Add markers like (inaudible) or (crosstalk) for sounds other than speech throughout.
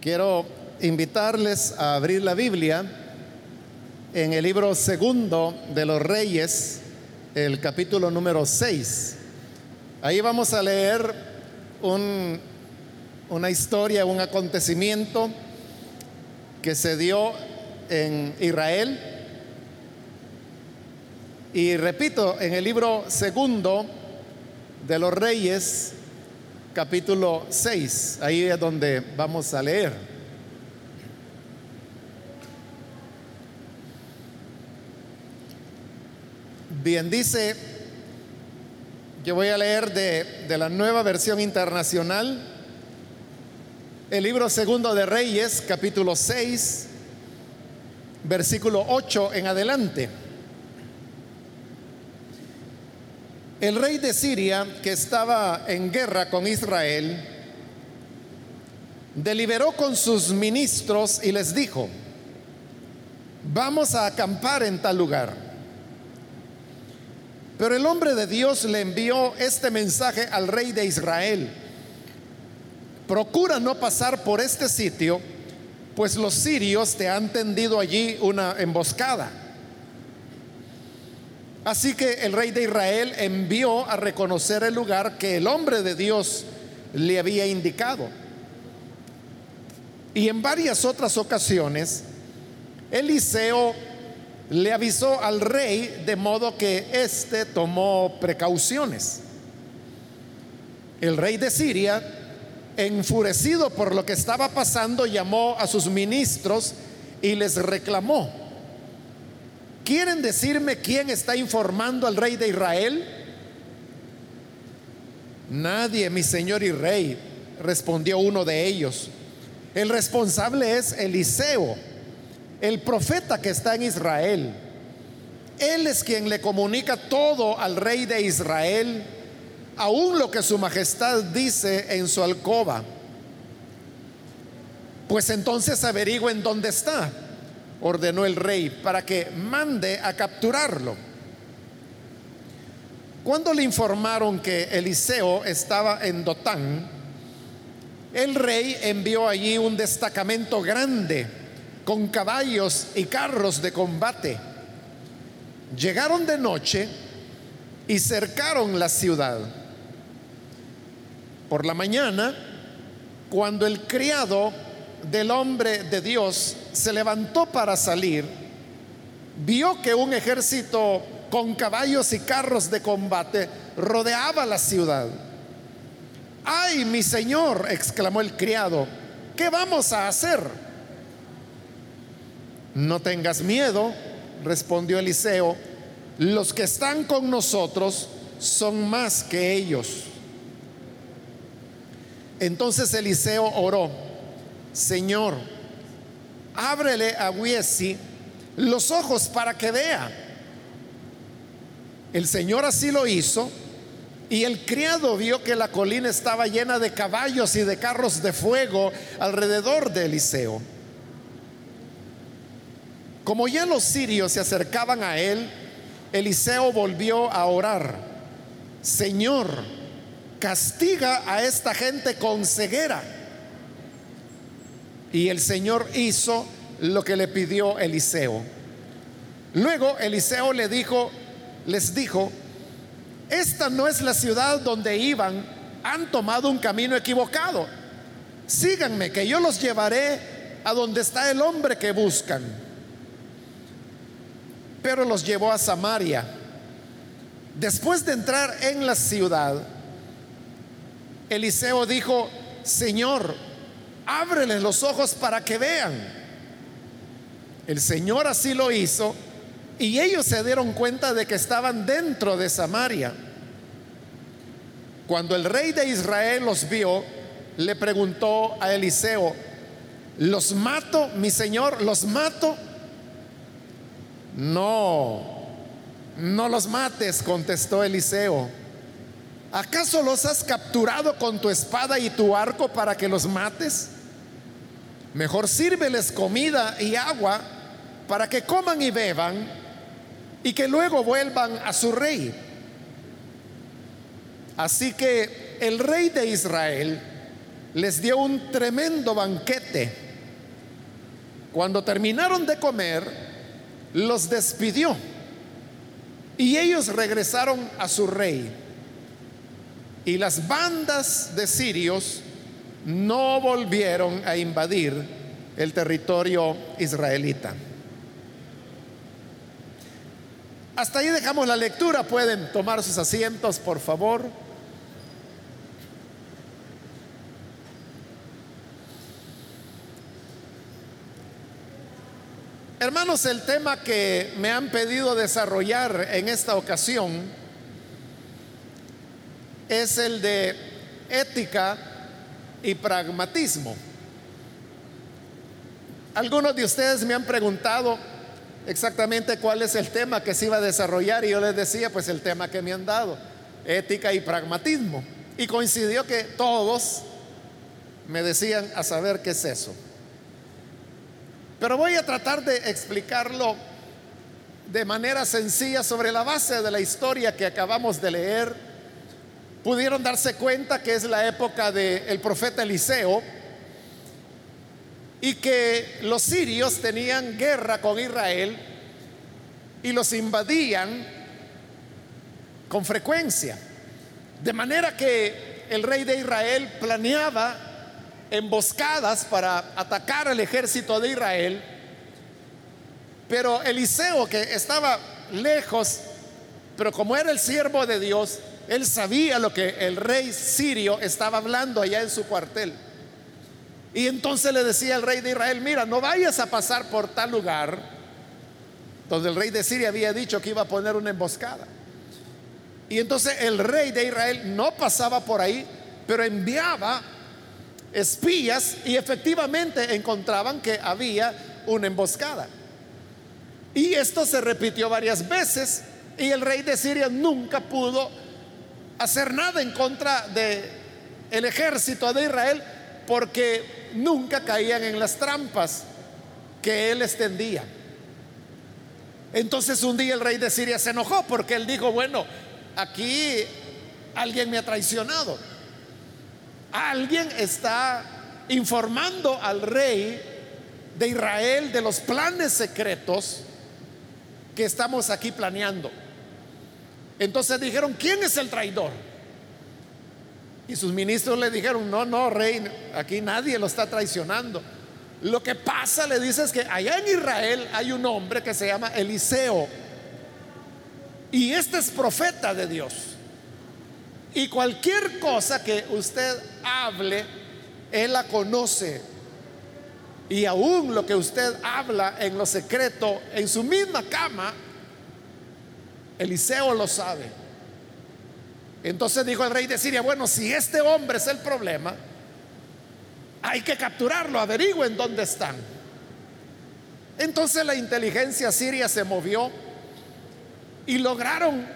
Quiero invitarles a abrir la Biblia en el libro segundo de los Reyes, el capítulo número 6. Ahí vamos a leer un, una historia, un acontecimiento que se dio en Israel. Y repito, en el libro segundo de los Reyes, capítulo 6, ahí es donde vamos a leer. Bien, dice, yo voy a leer de, de la nueva versión internacional, el libro segundo de Reyes, capítulo 6, versículo 8 en adelante. El rey de Siria, que estaba en guerra con Israel, deliberó con sus ministros y les dijo, vamos a acampar en tal lugar. Pero el hombre de Dios le envió este mensaje al rey de Israel. Procura no pasar por este sitio, pues los sirios te han tendido allí una emboscada. Así que el rey de Israel envió a reconocer el lugar que el hombre de Dios le había indicado. Y en varias otras ocasiones, Eliseo le avisó al rey de modo que éste tomó precauciones. El rey de Siria, enfurecido por lo que estaba pasando, llamó a sus ministros y les reclamó ¿Quieren decirme quién está informando al rey de Israel? Nadie, mi señor y rey, respondió uno de ellos. El responsable es Eliseo, el profeta que está en Israel. Él es quien le comunica todo al rey de Israel, aún lo que su majestad dice en su alcoba. Pues entonces averigüen dónde está ordenó el rey para que mande a capturarlo. Cuando le informaron que Eliseo estaba en Dotán, el rey envió allí un destacamento grande con caballos y carros de combate. Llegaron de noche y cercaron la ciudad. Por la mañana, cuando el criado del hombre de Dios se levantó para salir, vio que un ejército con caballos y carros de combate rodeaba la ciudad. ¡Ay, mi señor! exclamó el criado, ¿qué vamos a hacer? No tengas miedo, respondió Eliseo, los que están con nosotros son más que ellos. Entonces Eliseo oró Señor, ábrele a Wiesi los ojos para que vea. El Señor así lo hizo y el criado vio que la colina estaba llena de caballos y de carros de fuego alrededor de Eliseo. Como ya los sirios se acercaban a él, Eliseo volvió a orar, Señor, castiga a esta gente con ceguera y el Señor hizo lo que le pidió Eliseo. Luego Eliseo le dijo, les dijo, esta no es la ciudad donde iban, han tomado un camino equivocado. Síganme, que yo los llevaré a donde está el hombre que buscan. Pero los llevó a Samaria. Después de entrar en la ciudad, Eliseo dijo, Señor, ábreles los ojos para que vean. El Señor así lo hizo y ellos se dieron cuenta de que estaban dentro de Samaria. Cuando el rey de Israel los vio, le preguntó a Eliseo, ¿los mato, mi señor? ¿Los mato? No, no los mates, contestó Eliseo. ¿Acaso los has capturado con tu espada y tu arco para que los mates? Mejor sírveles comida y agua para que coman y beban y que luego vuelvan a su rey. Así que el rey de Israel les dio un tremendo banquete. Cuando terminaron de comer, los despidió y ellos regresaron a su rey. Y las bandas de sirios no volvieron a invadir el territorio israelita. Hasta ahí dejamos la lectura. Pueden tomar sus asientos, por favor. Hermanos, el tema que me han pedido desarrollar en esta ocasión es el de ética y pragmatismo. Algunos de ustedes me han preguntado exactamente cuál es el tema que se iba a desarrollar y yo les decía, pues el tema que me han dado, ética y pragmatismo. Y coincidió que todos me decían a saber qué es eso. Pero voy a tratar de explicarlo de manera sencilla sobre la base de la historia que acabamos de leer. Pudieron darse cuenta que es la época del profeta Eliseo y que los sirios tenían guerra con Israel y los invadían con frecuencia. De manera que el rey de Israel planeaba emboscadas para atacar al ejército de Israel, pero Eliseo, que estaba lejos, pero como era el siervo de Dios, él sabía lo que el rey sirio estaba hablando allá en su cuartel. Y entonces le decía al rey de Israel, mira, no vayas a pasar por tal lugar donde el rey de Siria había dicho que iba a poner una emboscada. Y entonces el rey de Israel no pasaba por ahí, pero enviaba espías y efectivamente encontraban que había una emboscada. Y esto se repitió varias veces y el rey de Siria nunca pudo hacer nada en contra de el ejército de Israel porque nunca caían en las trampas que él extendía. Entonces un día el rey de Siria se enojó porque él dijo, bueno, aquí alguien me ha traicionado. Alguien está informando al rey de Israel de los planes secretos que estamos aquí planeando. Entonces dijeron, ¿quién es el traidor? Y sus ministros le dijeron, no, no, rey, aquí nadie lo está traicionando. Lo que pasa, le dice, es que allá en Israel hay un hombre que se llama Eliseo. Y este es profeta de Dios. Y cualquier cosa que usted hable, Él la conoce. Y aún lo que usted habla en lo secreto, en su misma cama, Eliseo lo sabe. Entonces dijo el rey de Siria, bueno, si este hombre es el problema, hay que capturarlo, averigüen dónde están. Entonces la inteligencia siria se movió y lograron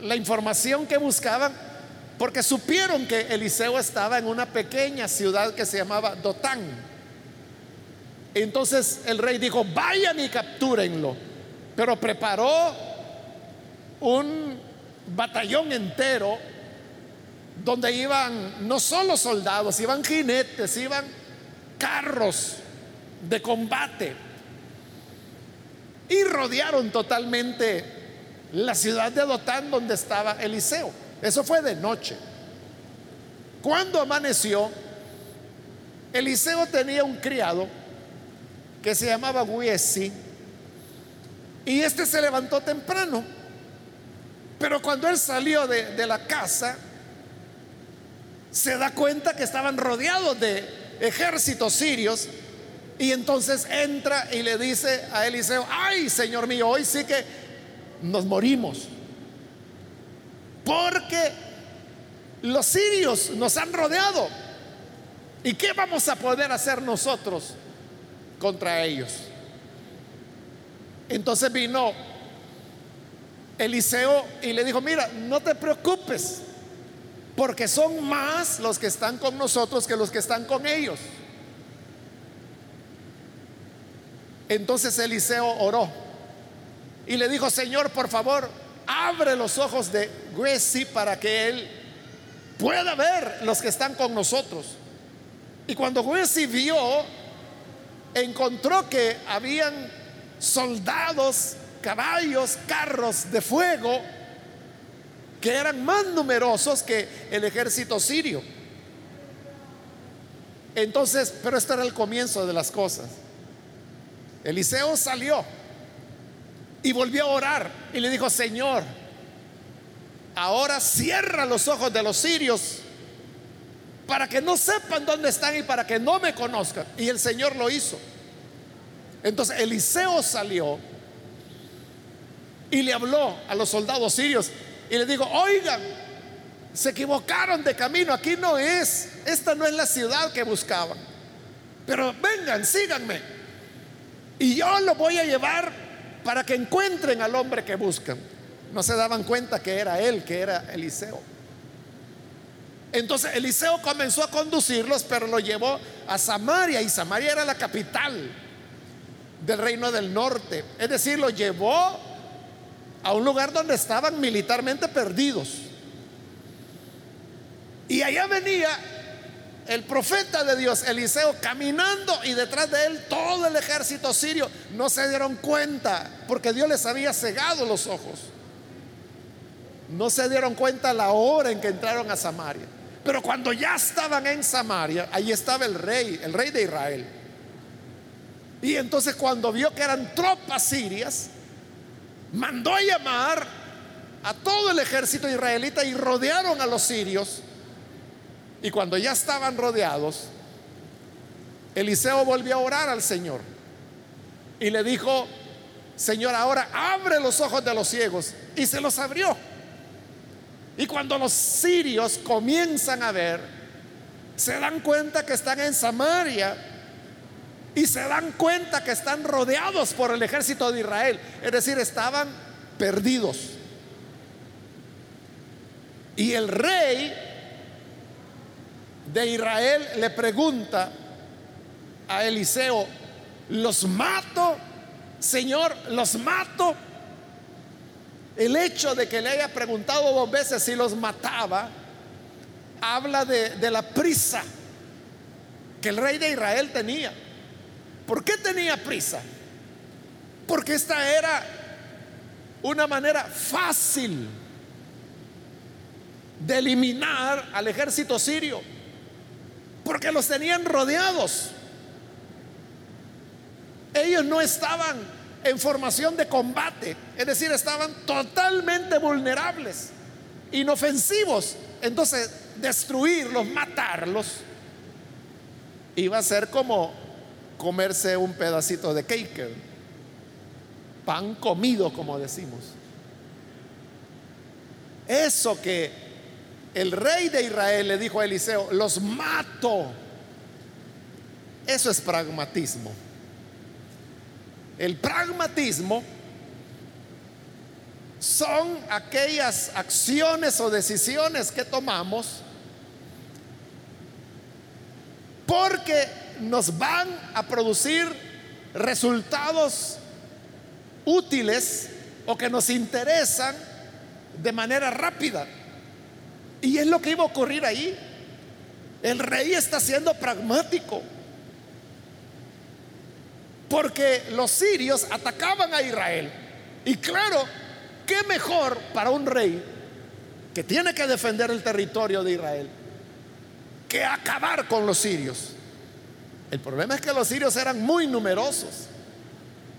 la información que buscaban porque supieron que Eliseo estaba en una pequeña ciudad que se llamaba Dotán. Entonces el rey dijo, vayan y captúrenlo. Pero preparó un batallón entero donde iban no solo soldados, iban jinetes, iban carros de combate. Y rodearon totalmente la ciudad de Dotán donde estaba Eliseo. Eso fue de noche. Cuando amaneció, Eliseo tenía un criado que se llamaba Giesi y este se levantó temprano. Pero cuando él salió de, de la casa, se da cuenta que estaban rodeados de ejércitos sirios y entonces entra y le dice a Eliseo, ay Señor mío, hoy sí que nos morimos. Porque los sirios nos han rodeado. ¿Y qué vamos a poder hacer nosotros contra ellos? Entonces vino Eliseo y le dijo, mira, no te preocupes, porque son más los que están con nosotros que los que están con ellos. Entonces Eliseo oró y le dijo, Señor, por favor, abre los ojos de Güesi para que él pueda ver los que están con nosotros. Y cuando Giesi vio, encontró que habían soldados, caballos, carros de fuego que eran más numerosos que el ejército sirio. Entonces, pero esto era el comienzo de las cosas. Eliseo salió y volvió a orar y le dijo, Señor, ahora cierra los ojos de los sirios para que no sepan dónde están y para que no me conozcan. Y el Señor lo hizo. Entonces Eliseo salió y le habló a los soldados sirios y le dijo, oigan, se equivocaron de camino, aquí no es, esta no es la ciudad que buscaban. Pero vengan, síganme. Y yo lo voy a llevar para que encuentren al hombre que buscan. No se daban cuenta que era él, que era Eliseo. Entonces Eliseo comenzó a conducirlos, pero lo llevó a Samaria y Samaria era la capital del reino del norte. Es decir, lo llevó a un lugar donde estaban militarmente perdidos. Y allá venía el profeta de Dios, Eliseo, caminando y detrás de él todo el ejército sirio. No se dieron cuenta porque Dios les había cegado los ojos. No se dieron cuenta la hora en que entraron a Samaria. Pero cuando ya estaban en Samaria, ahí estaba el rey, el rey de Israel. Y entonces cuando vio que eran tropas sirias, mandó a llamar a todo el ejército israelita y rodearon a los sirios. Y cuando ya estaban rodeados, Eliseo volvió a orar al Señor y le dijo, Señor, ahora abre los ojos de los ciegos. Y se los abrió. Y cuando los sirios comienzan a ver, se dan cuenta que están en Samaria y se dan cuenta que están rodeados por el ejército de Israel. Es decir, estaban perdidos. Y el rey de Israel le pregunta a Eliseo, ¿los mato? Señor, ¿los mato? El hecho de que le haya preguntado dos veces si los mataba, habla de, la prisa que el rey de Israel tenía. ¿Por qué tenía prisa? Porque esta era una manera fácil de eliminar al ejército sirio, porque los tenían rodeados. Ellos no estaban en formación de combate, es decir, estaban totalmente vulnerables, inofensivos. Entonces, destruirlos, matarlos, iba a ser como comerse un pedacito de cake, pan comido, como decimos. Eso que el rey de Israel le dijo a Eliseo, los mato. Eso es pragmatismo. El pragmatismo son aquellas acciones o decisiones que tomamos porque nos van a producir resultados útiles o que nos interesan de manera rápida. Y es lo que iba a ocurrir ahí. El rey está siendo pragmático. Porque los sirios atacaban a Israel. Y claro, ¿qué mejor para un rey que tiene que defender el territorio de Israel que acabar con los sirios? El problema es que los sirios eran muy numerosos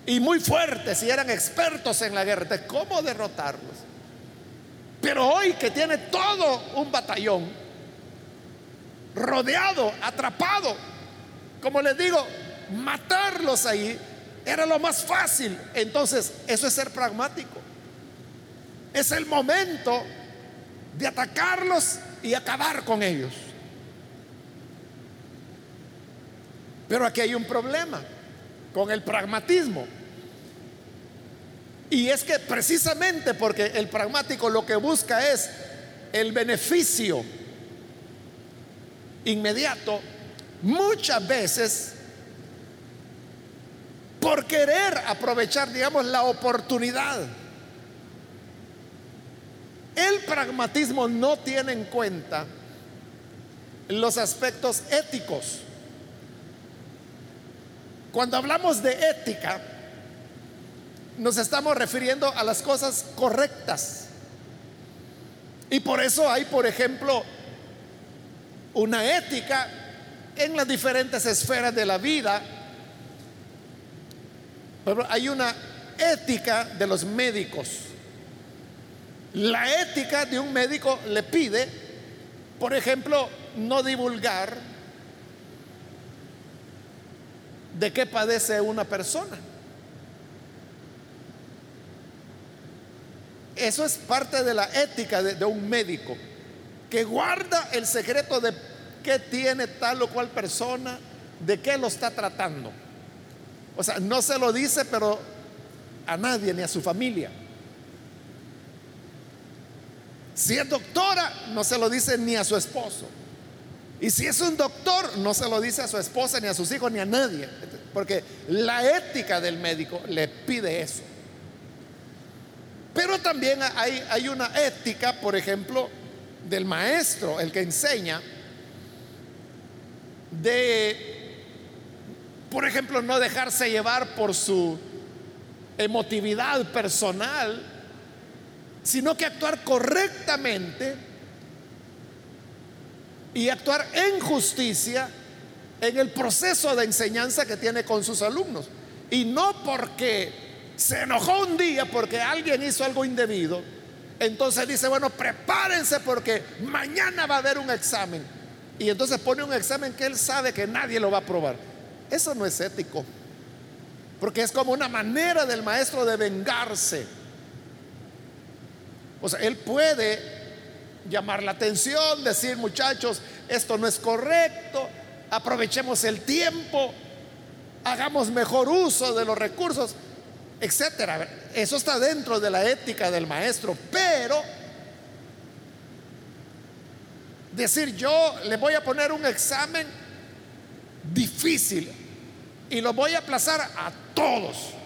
y muy fuertes y eran expertos en la guerra. ¿Cómo derrotarlos? Pero hoy que tiene todo un batallón rodeado, atrapado, como les digo, matarlos ahí era lo más fácil. Entonces, eso es ser pragmático. Es el momento de atacarlos y acabar con ellos. Pero aquí hay un problema con el pragmatismo. Y es que precisamente porque el pragmático lo que busca es el beneficio inmediato, muchas veces por querer aprovechar, digamos, la oportunidad. El pragmatismo no tiene en cuenta los aspectos éticos Cuando hablamos de ética, nos estamos refiriendo a las cosas correctas. Y por eso hay, por ejemplo, una ética en las diferentes esferas de la vida. Hay una ética de los médicos. La ética de un médico le pide, por ejemplo, no divulgar de qué padece una persona. Eso es parte de la ética de, un médico, que guarda el secreto de qué tiene tal o cual persona, de qué lo está tratando. O sea, no se lo dice, pero a nadie ni a su familia. Si es doctora, no se lo dice ni a su esposo. Y si es un doctor, no se lo dice a su esposa, ni a sus hijos, ni a nadie. Porque la ética del médico le pide eso. Pero también hay, una ética, por ejemplo, del maestro, el que enseña, de, por ejemplo, no dejarse llevar por su emotividad personal, sino que actuar correctamente y actuar en justicia en el proceso de enseñanza que tiene con sus alumnos. Y no porque se enojó un día porque alguien hizo algo indebido, entonces dice, bueno, prepárense porque mañana va a haber un examen. Y entonces pone un examen que él sabe que nadie lo va a aprobar. Eso no es ético. Porque es como una manera del maestro de vengarse. O sea, él puede llamar la atención, decir, muchachos, esto no es correcto, aprovechemos el tiempo, hagamos mejor uso de los recursos, etcétera. Eso está dentro de la ética del maestro, pero decir yo le voy a poner un examen difícil y lo voy a aplazar a todos.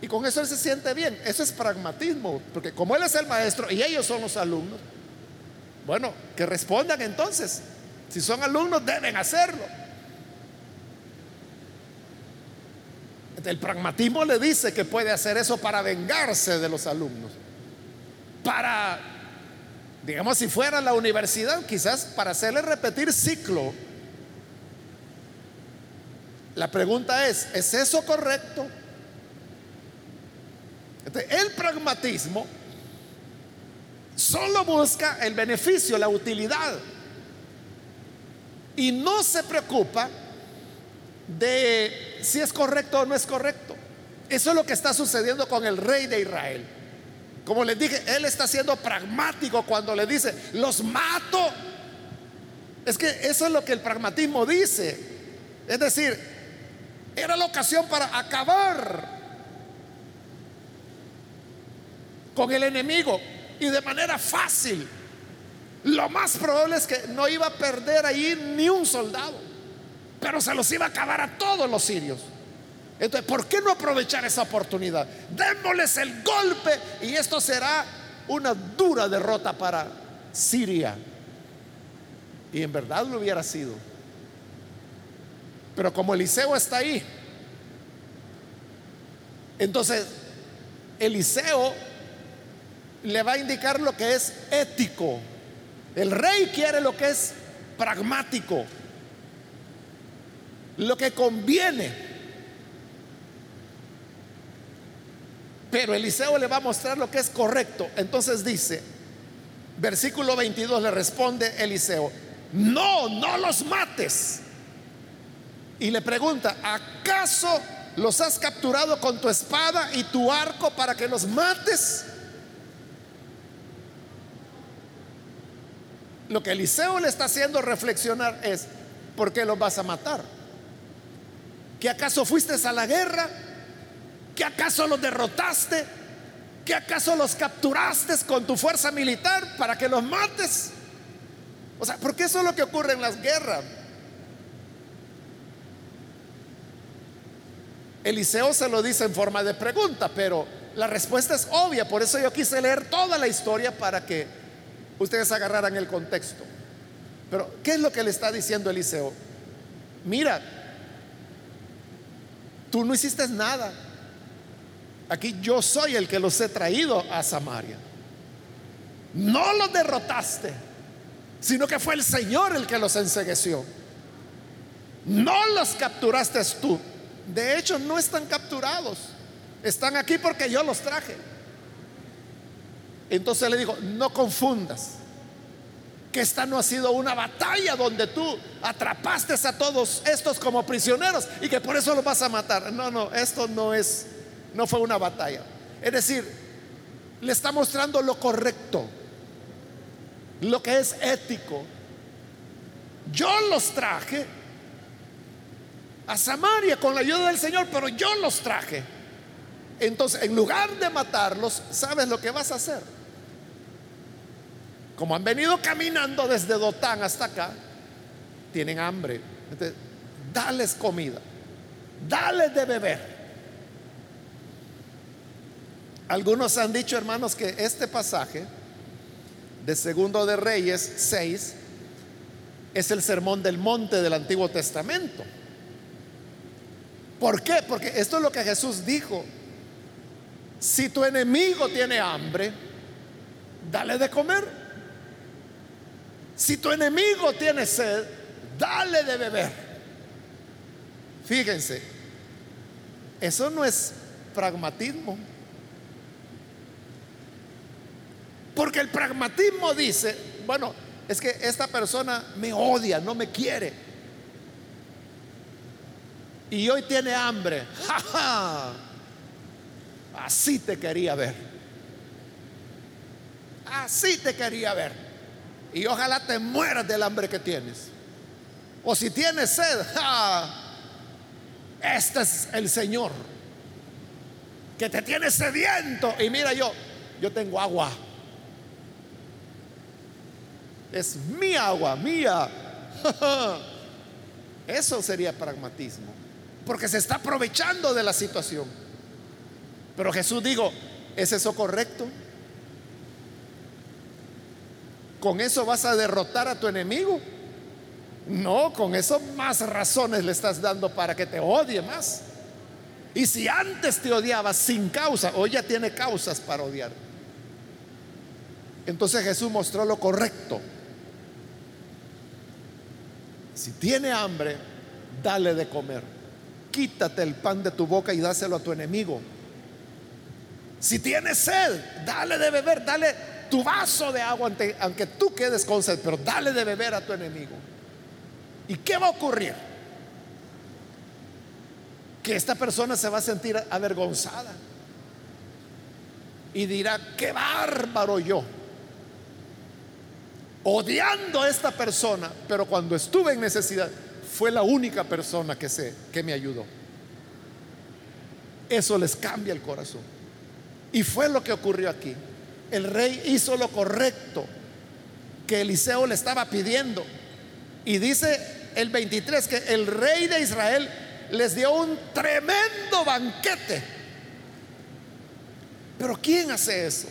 Y con eso él se siente bien. Eso es pragmatismo, porque como él es el maestro y ellos son los alumnos, bueno, que respondan entonces. Si son alumnos, deben hacerlo. El pragmatismo le dice que puede hacer eso para vengarse de los alumnos. Para, digamos, si fuera la universidad, quizás para hacerle repetir ciclo. La pregunta es, ¿es eso correcto? El pragmatismo solo busca el beneficio, la utilidad. Y no se preocupa de si es correcto o no es correcto. Eso es lo que está sucediendo con el rey de Israel. Como les dije, él está siendo pragmático cuando le dice, los mato. Es que eso es lo que el pragmatismo dice. Es decir, era la ocasión para acabar con el enemigo y de manera fácil. Lo más probable es que no iba a perder ahí ni un soldado, pero se los iba a acabar a todos los sirios. Entonces, ¿por qué no aprovechar esa oportunidad? Démosles el golpe y esto será una dura derrota para Siria. Y en verdad lo hubiera sido. Pero como Eliseo está ahí, entonces Eliseo le va a indicar lo que es ético. El rey quiere lo que es pragmático, lo que conviene. Pero Eliseo le va a mostrar lo que es correcto. Entonces dice, versículo 22 le responde Eliseo, no, no los mates. Y le pregunta, ¿acaso los has capturado con tu espada y tu arco para que los mates? Lo que Eliseo le está haciendo reflexionar es, ¿por qué los vas a matar? ¿Que acaso fuiste a la guerra? ¿Que acaso los derrotaste? ¿Que acaso los capturaste con tu fuerza militar para que los mates? O sea, porque eso es lo que ocurre en las guerras. Eliseo se lo dice en forma de pregunta, pero la respuesta es obvia, por eso yo quise leer toda la historia para que ustedes agarraran el contexto. Pero, ¿qué es lo que le está diciendo Eliseo? Mira, tú no hiciste nada. Aquí yo soy el que los he traído a Samaria. No los derrotaste, sino que fue el Señor el que los ensegueció. No los capturaste tú. De hecho, no están capturados. Están aquí porque yo los traje. Entonces le dijo, no confundas que esta no ha sido una batalla donde tú atrapaste a todos estos como prisioneros y que por eso los vas a matar. No, no, esto no es, no fue una batalla. Es decir, le está mostrando lo correcto, lo que es ético. Yo los traje a Samaria con la ayuda del Señor, pero yo los traje. Entonces, en lugar de matarlos, ¿sabes lo que vas a hacer? Como han venido caminando desde Dotán hasta acá, tienen hambre. Entonces, dales comida, dales de beber. Algunos han dicho, hermanos, que este pasaje de Segundo de Reyes 6 es el sermón del monte del Antiguo Testamento. ¿Por qué? Porque esto es lo que Jesús dijo. Si tu enemigo tiene hambre, dale de comer. Si tu enemigo tiene sed, dale de beber. Fíjense, eso no es pragmatismo. Porque el pragmatismo dice, bueno, es que esta persona me odia, no me quiere. Y hoy tiene hambre. (laughs) ¡Ja, Así te quería ver. Así te quería ver. Y ojalá te mueras del hambre que tienes. O si tienes sed, (laughs) este es el Señor que te tiene sediento. Y mira yo, yo tengo agua. Es mi agua, mía. (laughs) Eso sería pragmatismo. Porque se está aprovechando de la situación. Pero Jesús dijo, ¿es eso correcto? ¿Con eso vas a derrotar a tu enemigo? No, con eso más razones le estás dando para que te odie más. Y si antes te odiaba sin causa, hoy ya tiene causas para odiar. Entonces Jesús mostró lo correcto. Si tiene hambre, dale de comer. Quítate el pan de tu boca y dáselo a tu enemigo. Si tiene sed, dale de beber, dale tu vaso de agua, aunque tú quedes con sed, pero dale de beber a tu enemigo. ¿Y qué va a ocurrir? Que esta persona se va a sentir avergonzada y dirá, qué bárbaro yo, odiando a esta persona, pero cuando estuve en necesidad, fue la única persona que sé que me ayudó. Eso les cambia el corazón. Y fue lo que ocurrió aquí el rey hizo lo correcto que Eliseo le estaba pidiendo. Y dice el 23 que el rey de Israel les dio un tremendo banquete. Pero ¿quién hace eso?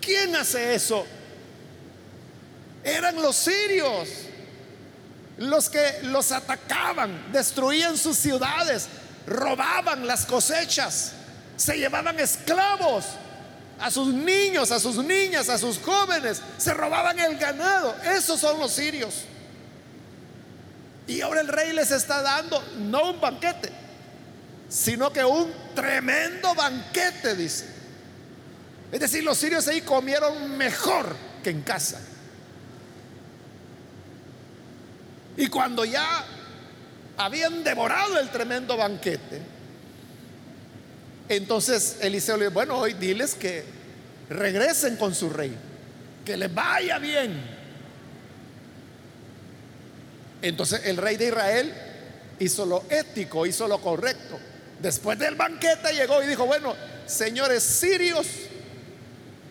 ¿Quién hace eso? Eran los sirios los que los atacaban, destruían sus ciudades, robaban las cosechas, se llevaban esclavos a sus niños, a sus niñas, a sus jóvenes, se robaban el ganado. Esos son los sirios. Y ahora el rey les está dando no un banquete, sino que un tremendo banquete, dice. Es decir, los sirios ahí comieron mejor que en casa. Y cuando ya habían devorado el tremendo banquete, entonces Eliseo le dijo, bueno, hoy diles que regresen con su rey, que les vaya bien. Entonces el rey de Israel hizo lo ético, hizo lo correcto. Después del banquete llegó y dijo, bueno, señores sirios,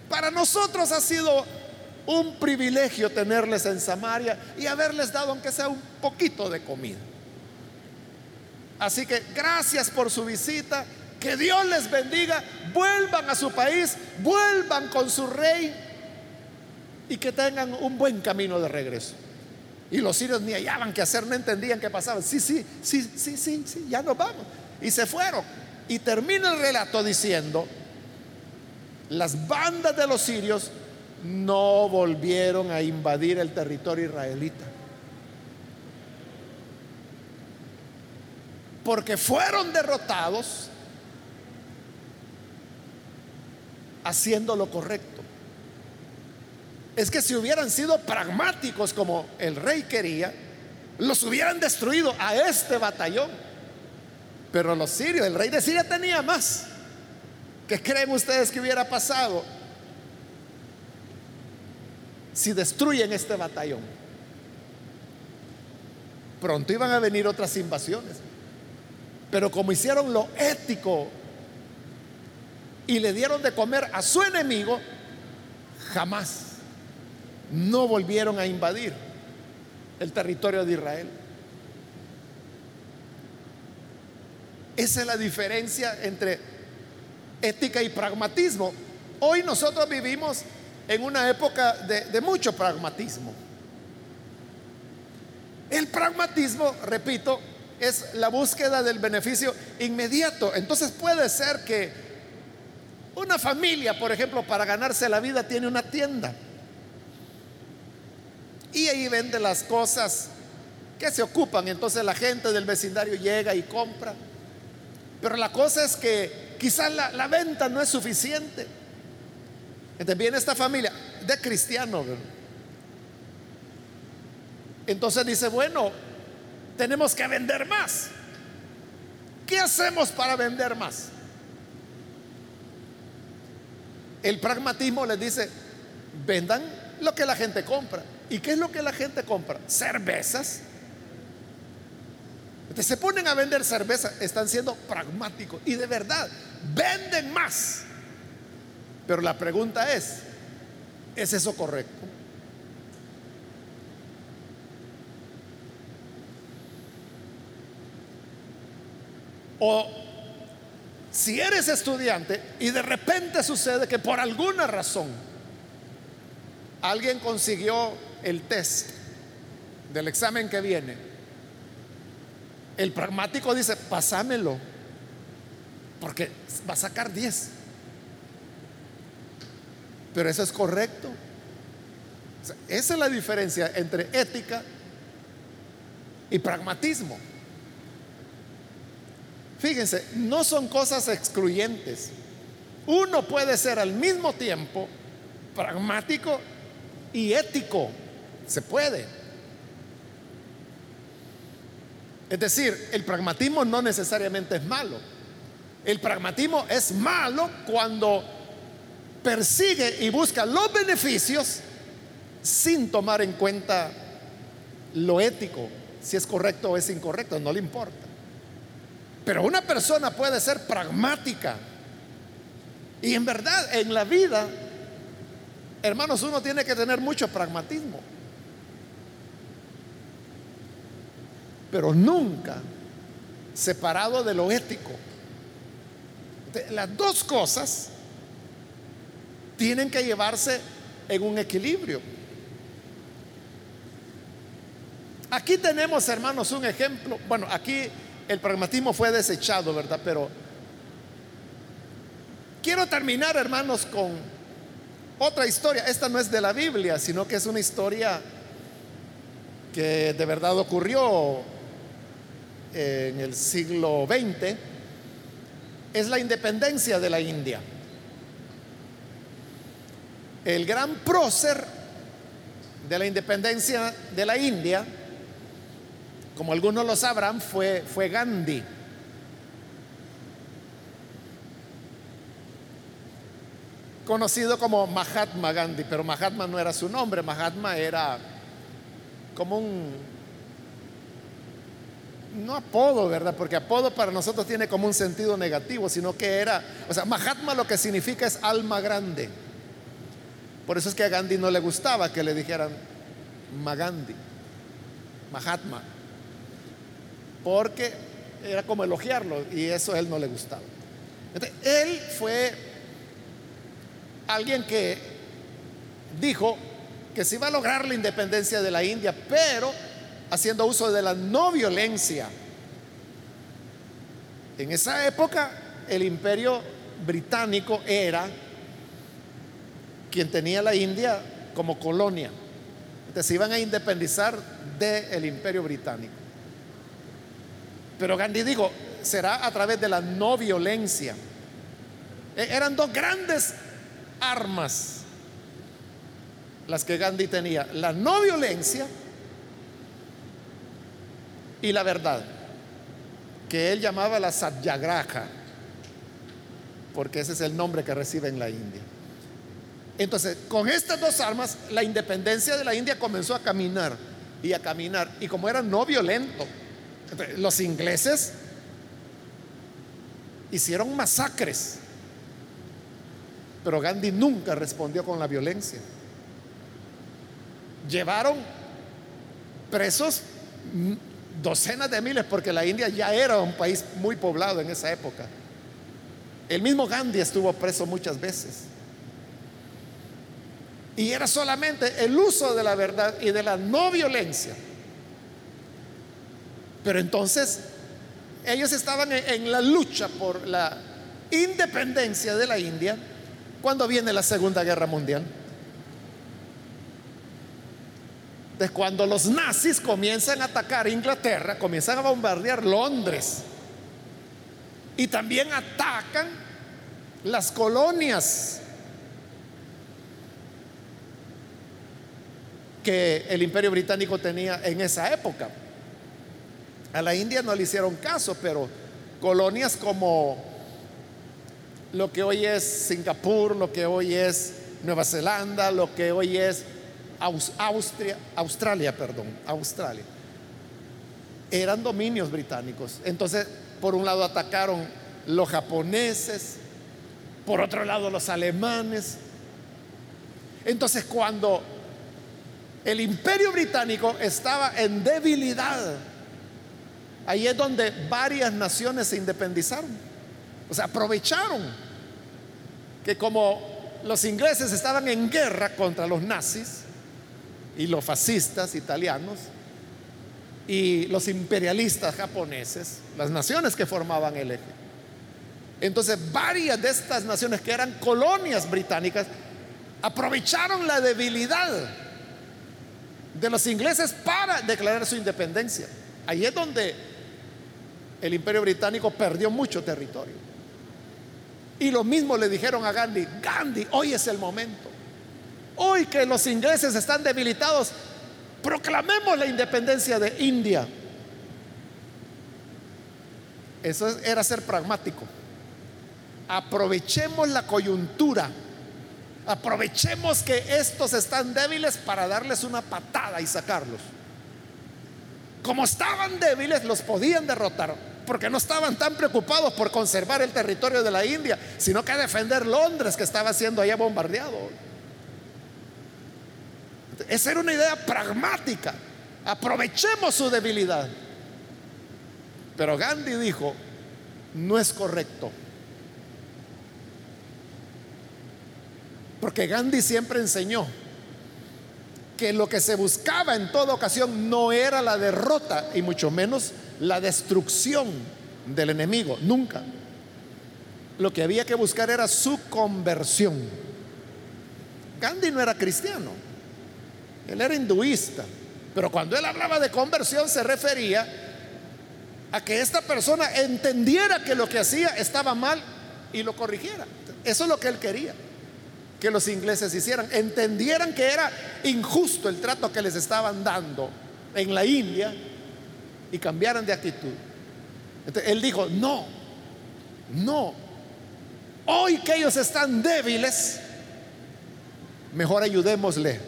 para nosotros ha sido un privilegio tenerles en Samaria y haberles dado aunque sea un poquito de comida. Así que gracias por su visita que Dios les bendiga, vuelvan a su país, vuelvan con su rey y que tengan un buen camino de regreso. Y los sirios ni hallaban qué hacer, no entendían qué pasaba. Sí, sí, sí, sí, sí, sí, ya nos vamos. Y se fueron. Y termina el relato diciendo, las bandas de los sirios no volvieron a invadir el territorio israelita. Porque fueron derrotados haciendo lo correcto. Es que si hubieran sido pragmáticos como el rey quería, los hubieran destruido a este batallón. Pero los sirios, el rey de Siria tenía más. ¿Qué creen ustedes que hubiera pasado si destruyen este batallón? Pronto iban a venir otras invasiones. Pero como hicieron lo ético y le dieron de comer a su enemigo, jamás no volvieron a invadir el territorio de Israel. Esa es la diferencia entre ética y pragmatismo. Hoy nosotros vivimos en una época de, mucho pragmatismo. El pragmatismo, repito, es la búsqueda del beneficio inmediato. Entonces puede ser que una familia, por ejemplo, para ganarse la vida tiene una tienda. Y ahí vende las cosas que se ocupan. Entonces la gente del vecindario llega y compra. Pero la cosa es que quizás la, venta no es suficiente. Entonces viene esta familia de cristianos. Entonces dice, bueno, tenemos que vender más. ¿Qué hacemos para vender más? El pragmatismo les dice, vendan lo que la gente compra. ¿Y qué es lo que la gente compra? Cervezas. Entonces se ponen a vender cerveza, están siendo pragmáticos y de verdad venden más. Pero la pregunta es, ¿es eso correcto? O si eres estudiante y de repente sucede que por alguna razón alguien consiguió el test del examen que viene, el pragmático dice, pasámelo, porque va a sacar 10. Pero eso es correcto. esa es la diferencia entre ética y pragmatismo. Fíjense, no son cosas excluyentes. Uno puede ser al mismo tiempo pragmático y ético. Se puede. Es decir, el pragmatismo no necesariamente es malo. El pragmatismo es malo cuando persigue y busca los beneficios sin tomar en cuenta lo ético, si es correcto o es incorrecto, no le importa. Pero una persona puede ser pragmática. Y en verdad, en la vida, hermanos, uno tiene que tener mucho pragmatismo. Pero nunca separado de lo ético. Las dos cosas tienen que llevarse en un equilibrio. Aquí tenemos, hermanos, un ejemplo. Bueno, aquí el pragmatismo fue desechado, ¿verdad? Pero quiero terminar, hermanos, con otra historia. Esta no es de la Biblia, sino que es una historia que de verdad ocurrió en el siglo XX. Es la independencia de la India. El gran prócer de la independencia de la India como algunos lo sabrán, fue, fue Gandhi. Conocido como Mahatma Gandhi, pero Mahatma no era su nombre, Mahatma era como un, no apodo, ¿verdad? Porque apodo para nosotros tiene como un sentido negativo, sino que era, o sea, Mahatma lo que significa es alma grande. Por eso es que a Gandhi no le gustaba que le dijeran Magandhi, Mahatma porque era como elogiarlo y eso a él no le gustaba. él fue alguien que dijo que se iba a lograr la independencia de la India, pero haciendo uso de la no violencia. En esa época el imperio británico era quien tenía la India como colonia. Entonces se iban a independizar del imperio británico. Pero Gandhi dijo, será a través de la no violencia. E-, eran dos grandes armas las que Gandhi tenía, la no violencia y la verdad, que él llamaba la satyagraha, porque ese es el nombre que recibe en la India. Entonces, con estas dos armas, la independencia de la India comenzó a caminar y a caminar, y como era no violento, los ingleses hicieron masacres, pero Gandhi nunca respondió con la violencia. Llevaron presos docenas de miles, porque la India ya era un país muy poblado en esa época. El mismo Gandhi estuvo preso muchas veces. Y era solamente el uso de la verdad y de la no violencia. Pero entonces ellos estaban en, la lucha por la independencia de la India cuando viene la Segunda Guerra Mundial. De cuando los nazis comienzan a atacar Inglaterra, comienzan a bombardear Londres y también atacan las colonias que el imperio británico tenía en esa época. A la India no le hicieron caso, pero colonias como lo que hoy es Singapur, lo que hoy es Nueva Zelanda, lo que hoy es Austria, Australia, perdón, Australia, eran dominios británicos. Entonces, por un lado atacaron los japoneses, por otro lado los alemanes. Entonces, cuando el imperio británico estaba en debilidad, Ahí es donde varias naciones se independizaron. O sea, aprovecharon que como los ingleses estaban en guerra contra los nazis y los fascistas italianos y los imperialistas japoneses, las naciones que formaban el eje. Entonces, varias de estas naciones que eran colonias británicas aprovecharon la debilidad de los ingleses para declarar su independencia. Ahí es donde el imperio británico perdió mucho territorio. Y lo mismo le dijeron a Gandhi, Gandhi, hoy es el momento. Hoy que los ingleses están debilitados, proclamemos la independencia de India. Eso era ser pragmático. Aprovechemos la coyuntura. Aprovechemos que estos están débiles para darles una patada y sacarlos. Como estaban débiles, los podían derrotar porque no estaban tan preocupados por conservar el territorio de la India, sino que defender Londres que estaba siendo allá bombardeado. Esa era una idea pragmática. Aprovechemos su debilidad. Pero Gandhi dijo, no es correcto. Porque Gandhi siempre enseñó que lo que se buscaba en toda ocasión no era la derrota y mucho menos la destrucción del enemigo, nunca. Lo que había que buscar era su conversión. Gandhi no era cristiano, él era hinduista, pero cuando él hablaba de conversión se refería a que esta persona entendiera que lo que hacía estaba mal y lo corrigiera. Eso es lo que él quería que los ingleses hicieran, entendieran que era injusto el trato que les estaban dando en la India y cambiaran de actitud. él dijo, no, no, hoy que ellos están débiles, mejor ayudémosle.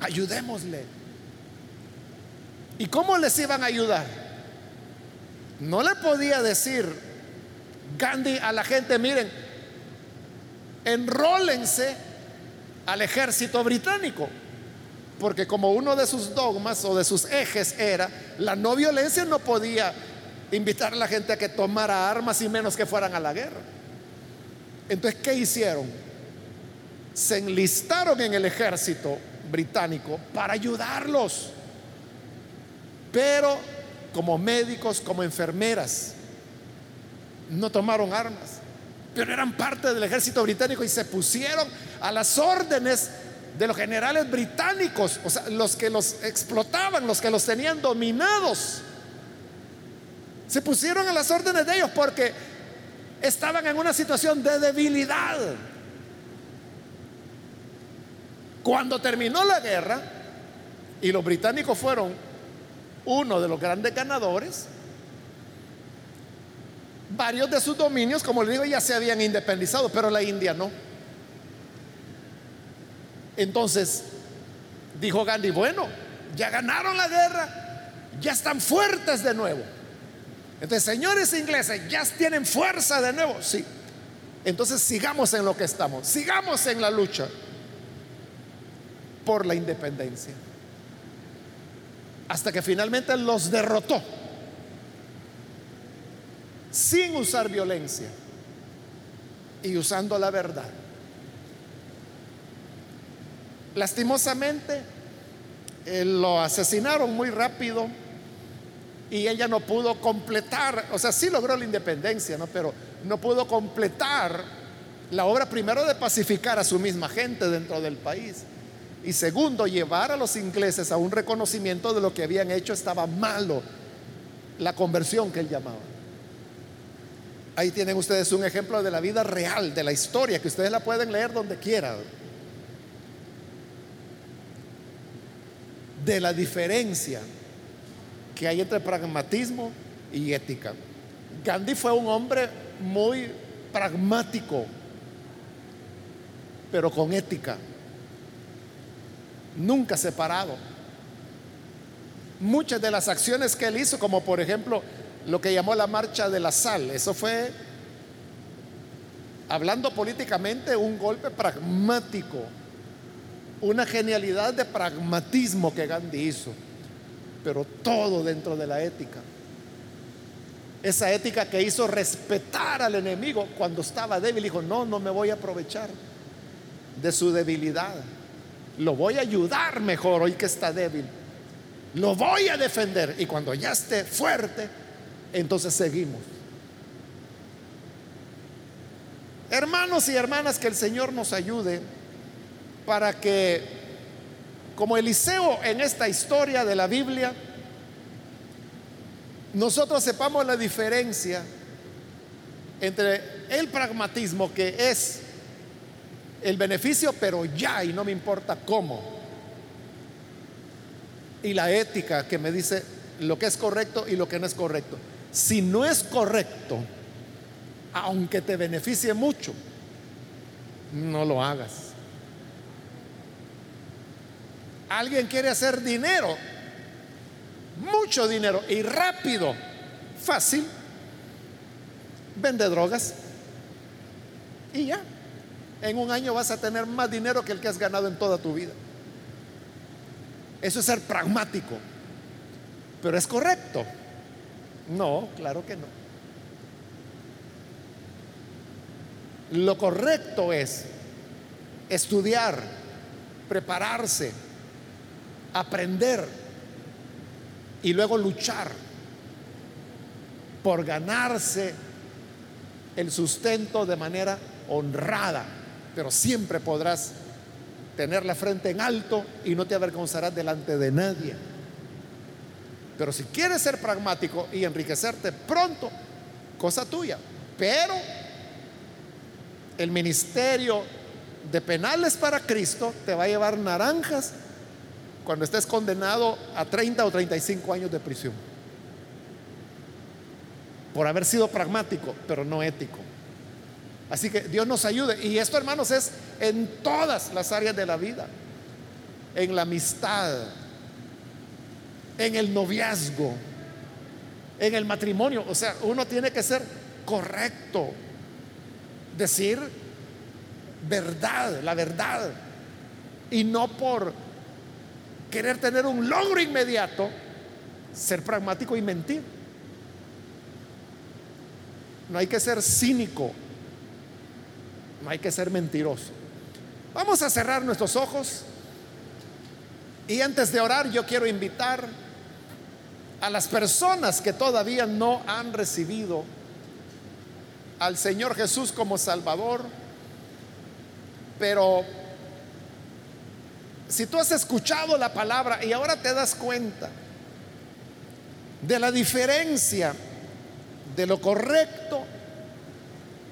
Ayudémosle. ¿Y cómo les iban a ayudar? No le podía decir Gandhi a la gente, miren, enrólense al ejército británico. Porque como uno de sus dogmas o de sus ejes era la no violencia, no podía invitar a la gente a que tomara armas y menos que fueran a la guerra. Entonces, ¿qué hicieron? se enlistaron en el ejército británico para ayudarlos, pero como médicos, como enfermeras, no tomaron armas, pero eran parte del ejército británico y se pusieron a las órdenes de los generales británicos, o sea, los que los explotaban, los que los tenían dominados. Se pusieron a las órdenes de ellos porque estaban en una situación de debilidad. Cuando terminó la guerra y los británicos fueron uno de los grandes ganadores, varios de sus dominios, como le digo, ya se habían independizado, pero la India no. Entonces, dijo Gandhi, bueno, ya ganaron la guerra, ya están fuertes de nuevo. Entonces, señores ingleses, ya tienen fuerza de nuevo. Sí. Entonces, sigamos en lo que estamos, sigamos en la lucha por la independencia. Hasta que finalmente los derrotó sin usar violencia y usando la verdad. Lastimosamente, eh, lo asesinaron muy rápido y ella no pudo completar, o sea, sí logró la independencia, ¿no? Pero no pudo completar la obra primero de pacificar a su misma gente dentro del país y segundo, llevar a los ingleses a un reconocimiento de lo que habían hecho estaba malo, la conversión que él llamaba. Ahí tienen ustedes un ejemplo de la vida real, de la historia, que ustedes la pueden leer donde quieran. De la diferencia que hay entre pragmatismo y ética. Gandhi fue un hombre muy pragmático, pero con ética nunca separado. Muchas de las acciones que él hizo, como por ejemplo lo que llamó la marcha de la sal, eso fue, hablando políticamente, un golpe pragmático, una genialidad de pragmatismo que Gandhi hizo, pero todo dentro de la ética. Esa ética que hizo respetar al enemigo cuando estaba débil, dijo, no, no me voy a aprovechar de su debilidad lo voy a ayudar mejor hoy que está débil. Lo voy a defender. Y cuando ya esté fuerte, entonces seguimos. Hermanos y hermanas, que el Señor nos ayude para que, como Eliseo en esta historia de la Biblia, nosotros sepamos la diferencia entre el pragmatismo que es el beneficio, pero ya y no me importa cómo. Y la ética que me dice lo que es correcto y lo que no es correcto. Si no es correcto, aunque te beneficie mucho, no lo hagas. Alguien quiere hacer dinero, mucho dinero y rápido, fácil, vende drogas y ya en un año vas a tener más dinero que el que has ganado en toda tu vida. Eso es ser pragmático. Pero es correcto. No, claro que no. Lo correcto es estudiar, prepararse, aprender y luego luchar por ganarse el sustento de manera honrada pero siempre podrás tener la frente en alto y no te avergonzarás delante de nadie. Pero si quieres ser pragmático y enriquecerte pronto, cosa tuya. Pero el ministerio de penales para Cristo te va a llevar naranjas cuando estés condenado a 30 o 35 años de prisión. Por haber sido pragmático, pero no ético. Así que Dios nos ayude. Y esto, hermanos, es en todas las áreas de la vida. En la amistad, en el noviazgo, en el matrimonio. O sea, uno tiene que ser correcto. Decir verdad, la verdad. Y no por querer tener un logro inmediato, ser pragmático y mentir. No hay que ser cínico no hay que ser mentiroso. Vamos a cerrar nuestros ojos y antes de orar yo quiero invitar a las personas que todavía no han recibido al Señor Jesús como Salvador, pero si tú has escuchado la palabra y ahora te das cuenta de la diferencia de lo correcto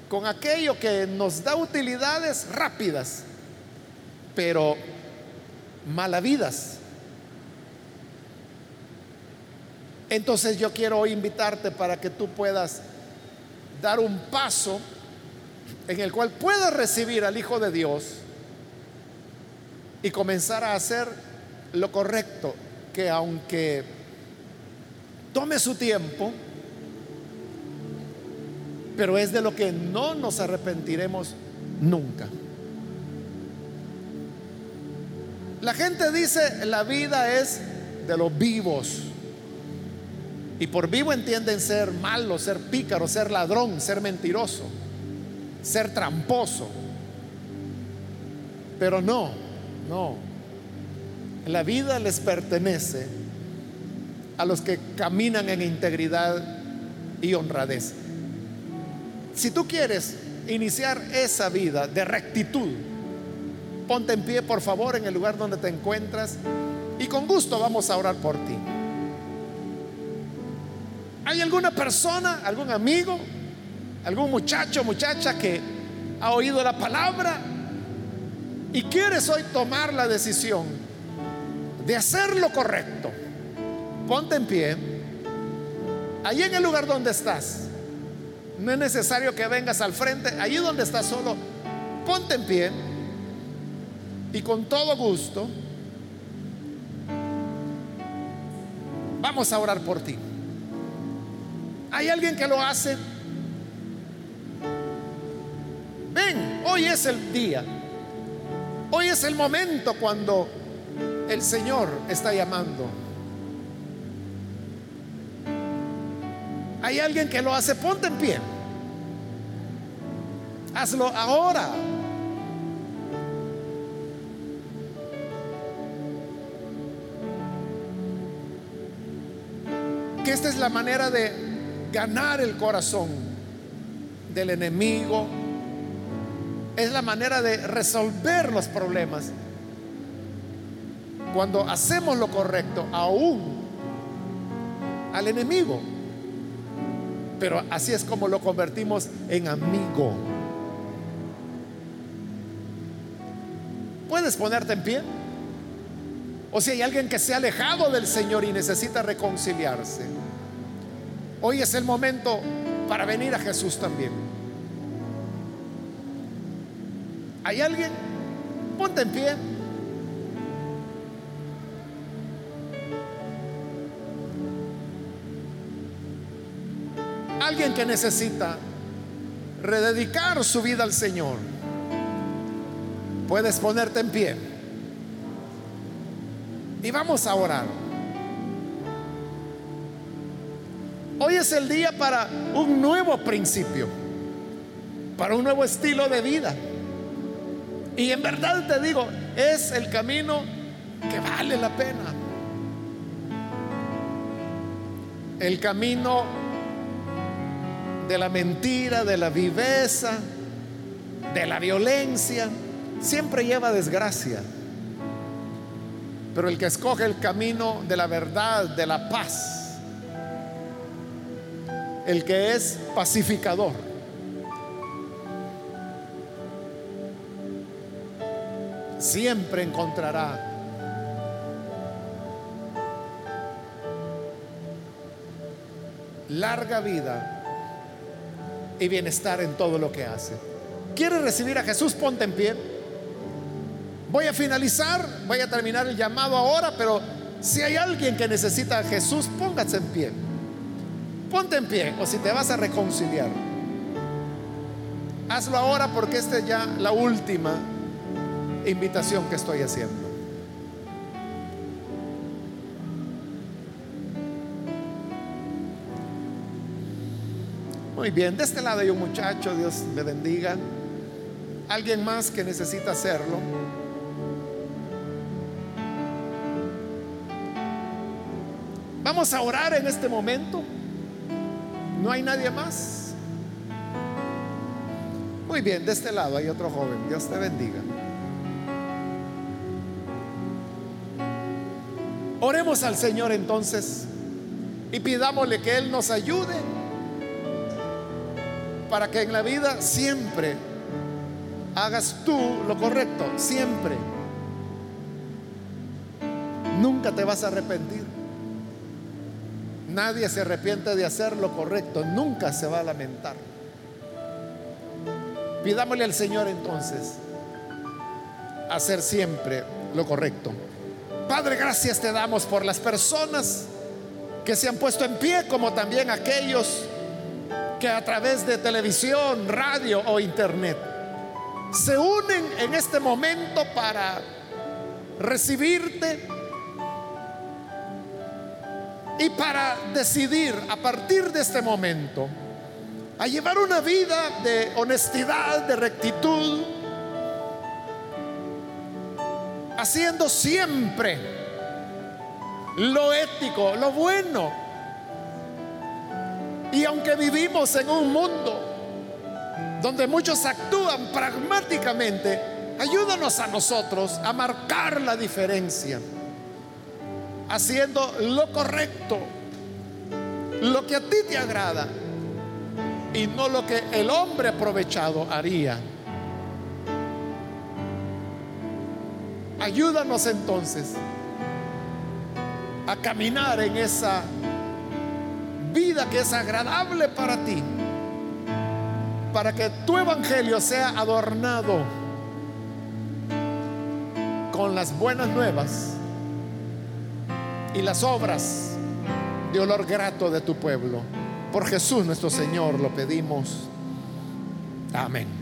con aquello que nos da utilidades rápidas, pero malavidas. Entonces yo quiero invitarte para que tú puedas dar un paso en el cual puedas recibir al Hijo de Dios y comenzar a hacer lo correcto, que aunque tome su tiempo, pero es de lo que no nos arrepentiremos nunca. La gente dice, la vida es de los vivos. Y por vivo entienden ser malo, ser pícaro, ser ladrón, ser mentiroso, ser tramposo. Pero no, no. La vida les pertenece a los que caminan en integridad y honradez. Si tú quieres iniciar esa vida de rectitud, ponte en pie por favor en el lugar donde te encuentras y con gusto vamos a orar por ti. ¿Hay alguna persona, algún amigo, algún muchacho, muchacha que ha oído la palabra y quieres hoy tomar la decisión de hacer lo correcto? Ponte en pie. Ahí en el lugar donde estás. No es necesario que vengas al frente. Allí donde estás solo, ponte en pie. Y con todo gusto, vamos a orar por ti. ¿Hay alguien que lo hace? Ven, hoy es el día. Hoy es el momento cuando el Señor está llamando. ¿Hay alguien que lo hace? Ponte en pie. Hazlo ahora. Que esta es la manera de ganar el corazón del enemigo. Es la manera de resolver los problemas. Cuando hacemos lo correcto, aún al enemigo. Pero así es como lo convertimos en amigo. ¿Puedes ponerte en pie? O si hay alguien que se ha alejado del Señor y necesita reconciliarse. Hoy es el momento para venir a Jesús también. ¿Hay alguien? Ponte en pie. Alguien que necesita rededicar su vida al Señor. Puedes ponerte en pie. Y vamos a orar. Hoy es el día para un nuevo principio, para un nuevo estilo de vida. Y en verdad te digo, es el camino que vale la pena. El camino de la mentira, de la viveza, de la violencia, siempre lleva desgracia. Pero el que escoge el camino de la verdad, de la paz, el que es pacificador. Siempre encontrará larga vida y bienestar en todo lo que hace. ¿Quieres recibir a Jesús? Ponte en pie. Voy a finalizar, voy a terminar el llamado ahora, pero si hay alguien que necesita a Jesús, póngase en pie. Ponte en pie o si te vas a reconciliar. Hazlo ahora porque esta es ya la última invitación que estoy haciendo. Muy bien, de este lado hay un muchacho, Dios le bendiga. ¿Alguien más que necesita hacerlo? Vamos a orar en este momento. ¿No hay nadie más? Muy bien, de este lado hay otro joven. Dios te bendiga. Oremos al Señor entonces y pidámosle que Él nos ayude para que en la vida siempre hagas tú lo correcto, siempre. Nunca te vas a arrepentir. Nadie se arrepiente de hacer lo correcto, nunca se va a lamentar. Pidámosle al Señor entonces hacer siempre lo correcto. Padre, gracias te damos por las personas que se han puesto en pie, como también aquellos que a través de televisión, radio o internet se unen en este momento para recibirte y para decidir a partir de este momento a llevar una vida de honestidad, de rectitud, haciendo siempre lo ético, lo bueno. Y aunque vivimos en un mundo donde muchos actúan pragmáticamente, ayúdanos a nosotros a marcar la diferencia, haciendo lo correcto, lo que a ti te agrada y no lo que el hombre aprovechado haría. Ayúdanos entonces a caminar en esa vida que es agradable para ti para que tu evangelio sea adornado con las buenas nuevas y las obras de olor grato de tu pueblo. Por Jesús nuestro Señor lo pedimos. Amén.